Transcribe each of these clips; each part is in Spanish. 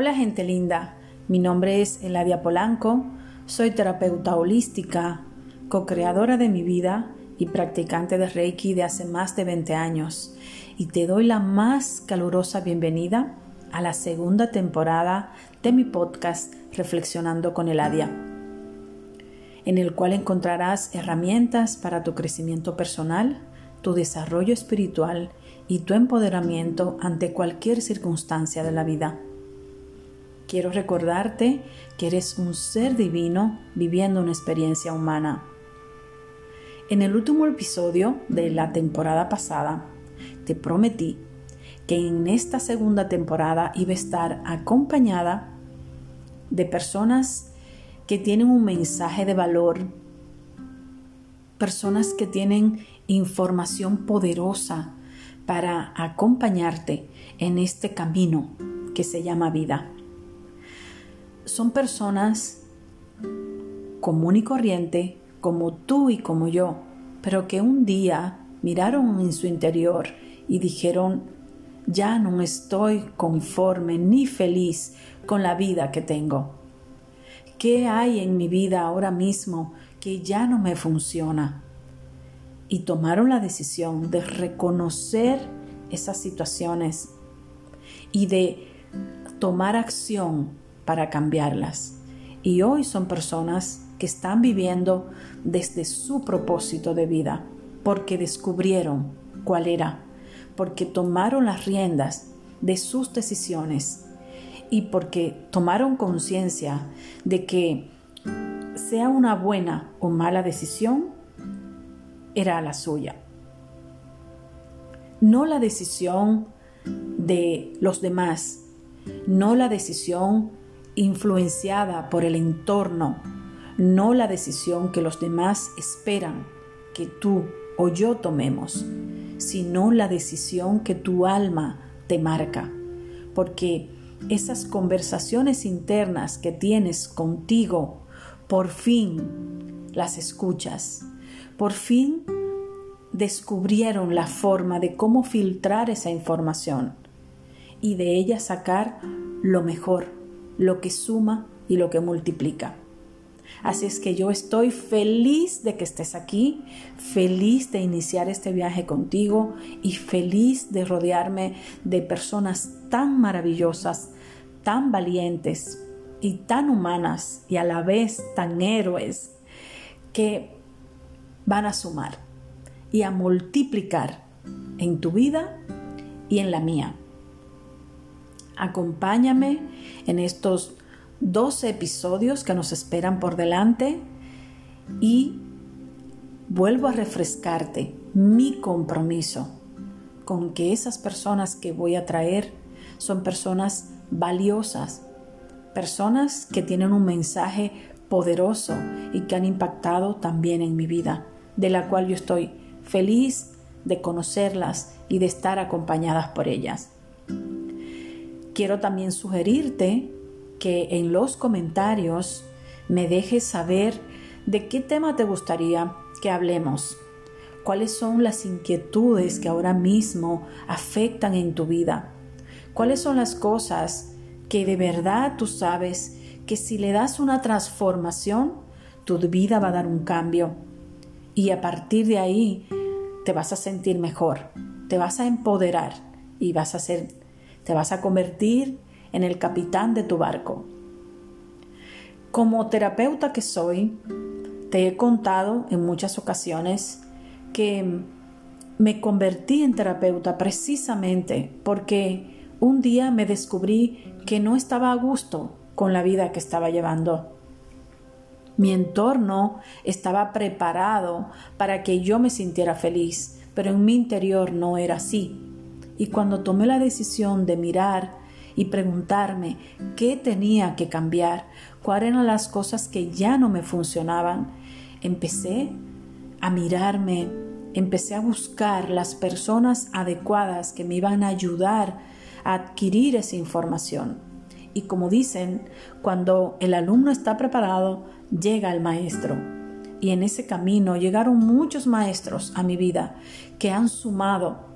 Hola gente linda, mi nombre es Eladia Polanco, soy terapeuta holística, co-creadora de mi vida y practicante de Reiki de hace más de 20 años. Y te doy la más calurosa bienvenida a la segunda temporada de mi podcast Reflexionando con Eladia, en el cual encontrarás herramientas para tu crecimiento personal, tu desarrollo espiritual y tu empoderamiento ante cualquier circunstancia de la vida. Quiero recordarte que eres un ser divino viviendo una experiencia humana. En el último episodio de la temporada pasada, te prometí que en esta segunda temporada iba a estar acompañada de personas que tienen un mensaje de valor, personas que tienen información poderosa para acompañarte en este camino que se llama vida son personas común y corriente, como tú y como yo, pero que un día miraron en su interior y dijeron, ya no estoy conforme ni feliz con la vida que tengo. ¿Qué hay en mi vida ahora mismo que ya no me funciona? Y tomaron la decisión de reconocer esas situaciones y de tomar acción para cambiarlas. Y hoy son personas que están viviendo desde su propósito de vida, porque descubrieron cuál era, porque tomaron las riendas de sus decisiones y porque tomaron conciencia de que sea una buena o mala decisión, era la suya. No la decisión de los demás, no la decisión influenciada por el entorno, no la decisión que los demás esperan que tú o yo tomemos, sino la decisión que tu alma te marca. Porque esas conversaciones internas que tienes contigo, por fin las escuchas, por fin descubrieron la forma de cómo filtrar esa información y de ella sacar lo mejor lo que suma y lo que multiplica. Así es que yo estoy feliz de que estés aquí, feliz de iniciar este viaje contigo y feliz de rodearme de personas tan maravillosas, tan valientes y tan humanas y a la vez tan héroes que van a sumar y a multiplicar en tu vida y en la mía. Acompáñame en estos 12 episodios que nos esperan por delante y vuelvo a refrescarte mi compromiso con que esas personas que voy a traer son personas valiosas, personas que tienen un mensaje poderoso y que han impactado también en mi vida, de la cual yo estoy feliz de conocerlas y de estar acompañadas por ellas. Quiero también sugerirte que en los comentarios me dejes saber de qué tema te gustaría que hablemos, cuáles son las inquietudes que ahora mismo afectan en tu vida, cuáles son las cosas que de verdad tú sabes que si le das una transformación, tu vida va a dar un cambio y a partir de ahí te vas a sentir mejor, te vas a empoderar y vas a ser te vas a convertir en el capitán de tu barco. Como terapeuta que soy, te he contado en muchas ocasiones que me convertí en terapeuta precisamente porque un día me descubrí que no estaba a gusto con la vida que estaba llevando. Mi entorno estaba preparado para que yo me sintiera feliz, pero en mi interior no era así. Y cuando tomé la decisión de mirar y preguntarme qué tenía que cambiar, cuáles eran las cosas que ya no me funcionaban, empecé a mirarme, empecé a buscar las personas adecuadas que me iban a ayudar a adquirir esa información. Y como dicen, cuando el alumno está preparado, llega el maestro. Y en ese camino llegaron muchos maestros a mi vida que han sumado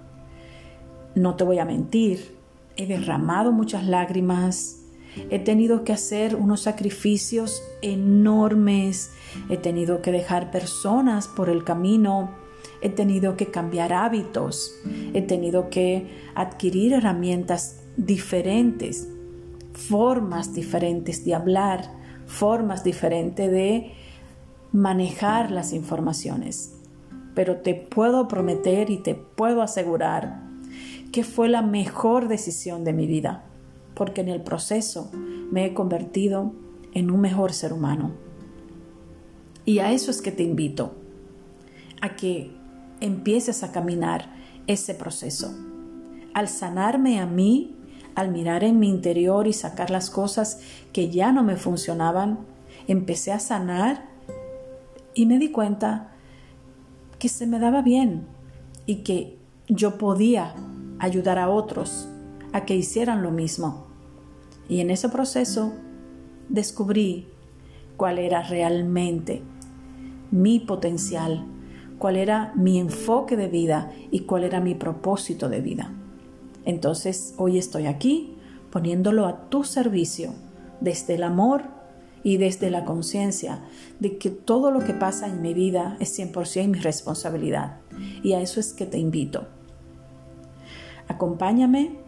no te voy a mentir, he derramado muchas lágrimas, he tenido que hacer unos sacrificios enormes, he tenido que dejar personas por el camino, he tenido que cambiar hábitos, he tenido que adquirir herramientas diferentes, formas diferentes de hablar, formas diferentes de manejar las informaciones. Pero te puedo prometer y te puedo asegurar que fue la mejor decisión de mi vida, porque en el proceso me he convertido en un mejor ser humano. Y a eso es que te invito, a que empieces a caminar ese proceso. Al sanarme a mí, al mirar en mi interior y sacar las cosas que ya no me funcionaban, empecé a sanar y me di cuenta que se me daba bien y que yo podía ayudar a otros a que hicieran lo mismo. Y en ese proceso descubrí cuál era realmente mi potencial, cuál era mi enfoque de vida y cuál era mi propósito de vida. Entonces hoy estoy aquí poniéndolo a tu servicio desde el amor y desde la conciencia de que todo lo que pasa en mi vida es 100% mi responsabilidad. Y a eso es que te invito. Acompáñame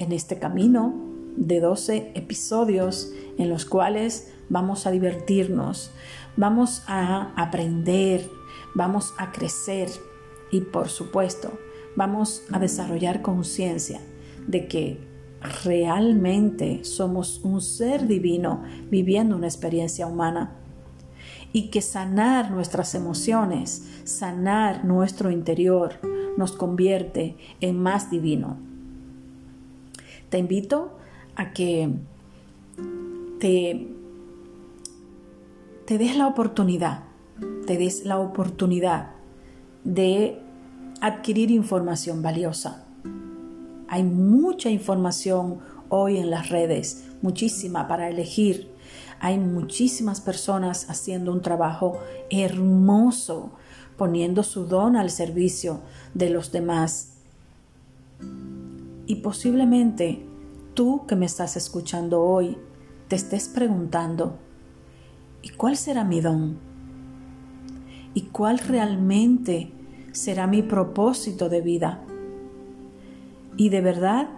en este camino de 12 episodios en los cuales vamos a divertirnos, vamos a aprender, vamos a crecer y por supuesto vamos a desarrollar conciencia de que realmente somos un ser divino viviendo una experiencia humana y que sanar nuestras emociones, sanar nuestro interior, nos convierte en más divino. Te invito a que te, te des la oportunidad, te des la oportunidad de adquirir información valiosa. Hay mucha información hoy en las redes, muchísima para elegir. Hay muchísimas personas haciendo un trabajo hermoso poniendo su don al servicio de los demás. Y posiblemente tú que me estás escuchando hoy te estés preguntando, ¿y cuál será mi don? ¿Y cuál realmente será mi propósito de vida? Y de verdad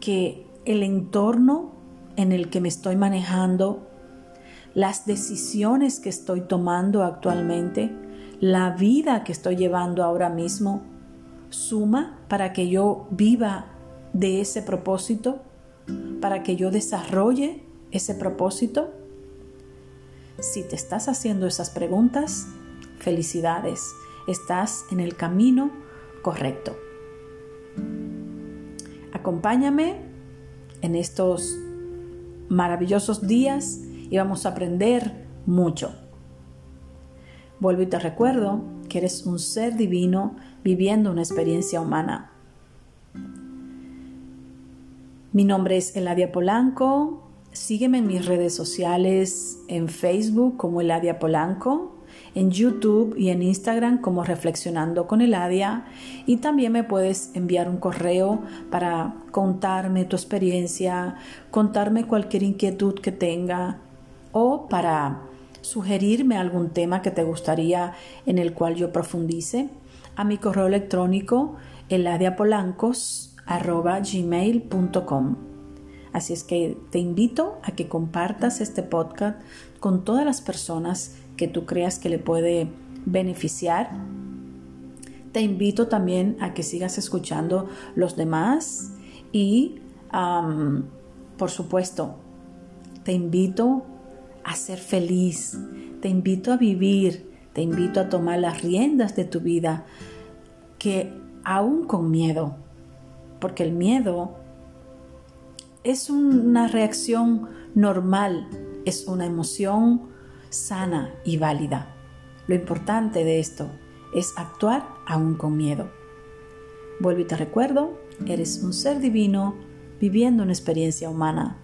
que el entorno en el que me estoy manejando, las decisiones que estoy tomando actualmente, la vida que estoy llevando ahora mismo suma para que yo viva de ese propósito, para que yo desarrolle ese propósito? Si te estás haciendo esas preguntas, felicidades, estás en el camino correcto. Acompáñame en estos maravillosos días y vamos a aprender mucho. Vuelvo y te recuerdo que eres un ser divino viviendo una experiencia humana. Mi nombre es Eladia Polanco. Sígueme en mis redes sociales, en Facebook como Eladia Polanco, en YouTube y en Instagram como Reflexionando con Eladia. Y también me puedes enviar un correo para contarme tu experiencia, contarme cualquier inquietud que tenga o para sugerirme algún tema que te gustaría en el cual yo profundice a mi correo electrónico eladiapolancos.gmail.com Así es que te invito a que compartas este podcast con todas las personas que tú creas que le puede beneficiar. Te invito también a que sigas escuchando los demás y, por supuesto, te invito a ser feliz. Te invito a vivir, te invito a tomar las riendas de tu vida, que aún con miedo, porque el miedo es una reacción normal, es una emoción sana y válida. Lo importante de esto es actuar aún con miedo. Vuelvo y te recuerdo, eres un ser divino viviendo una experiencia humana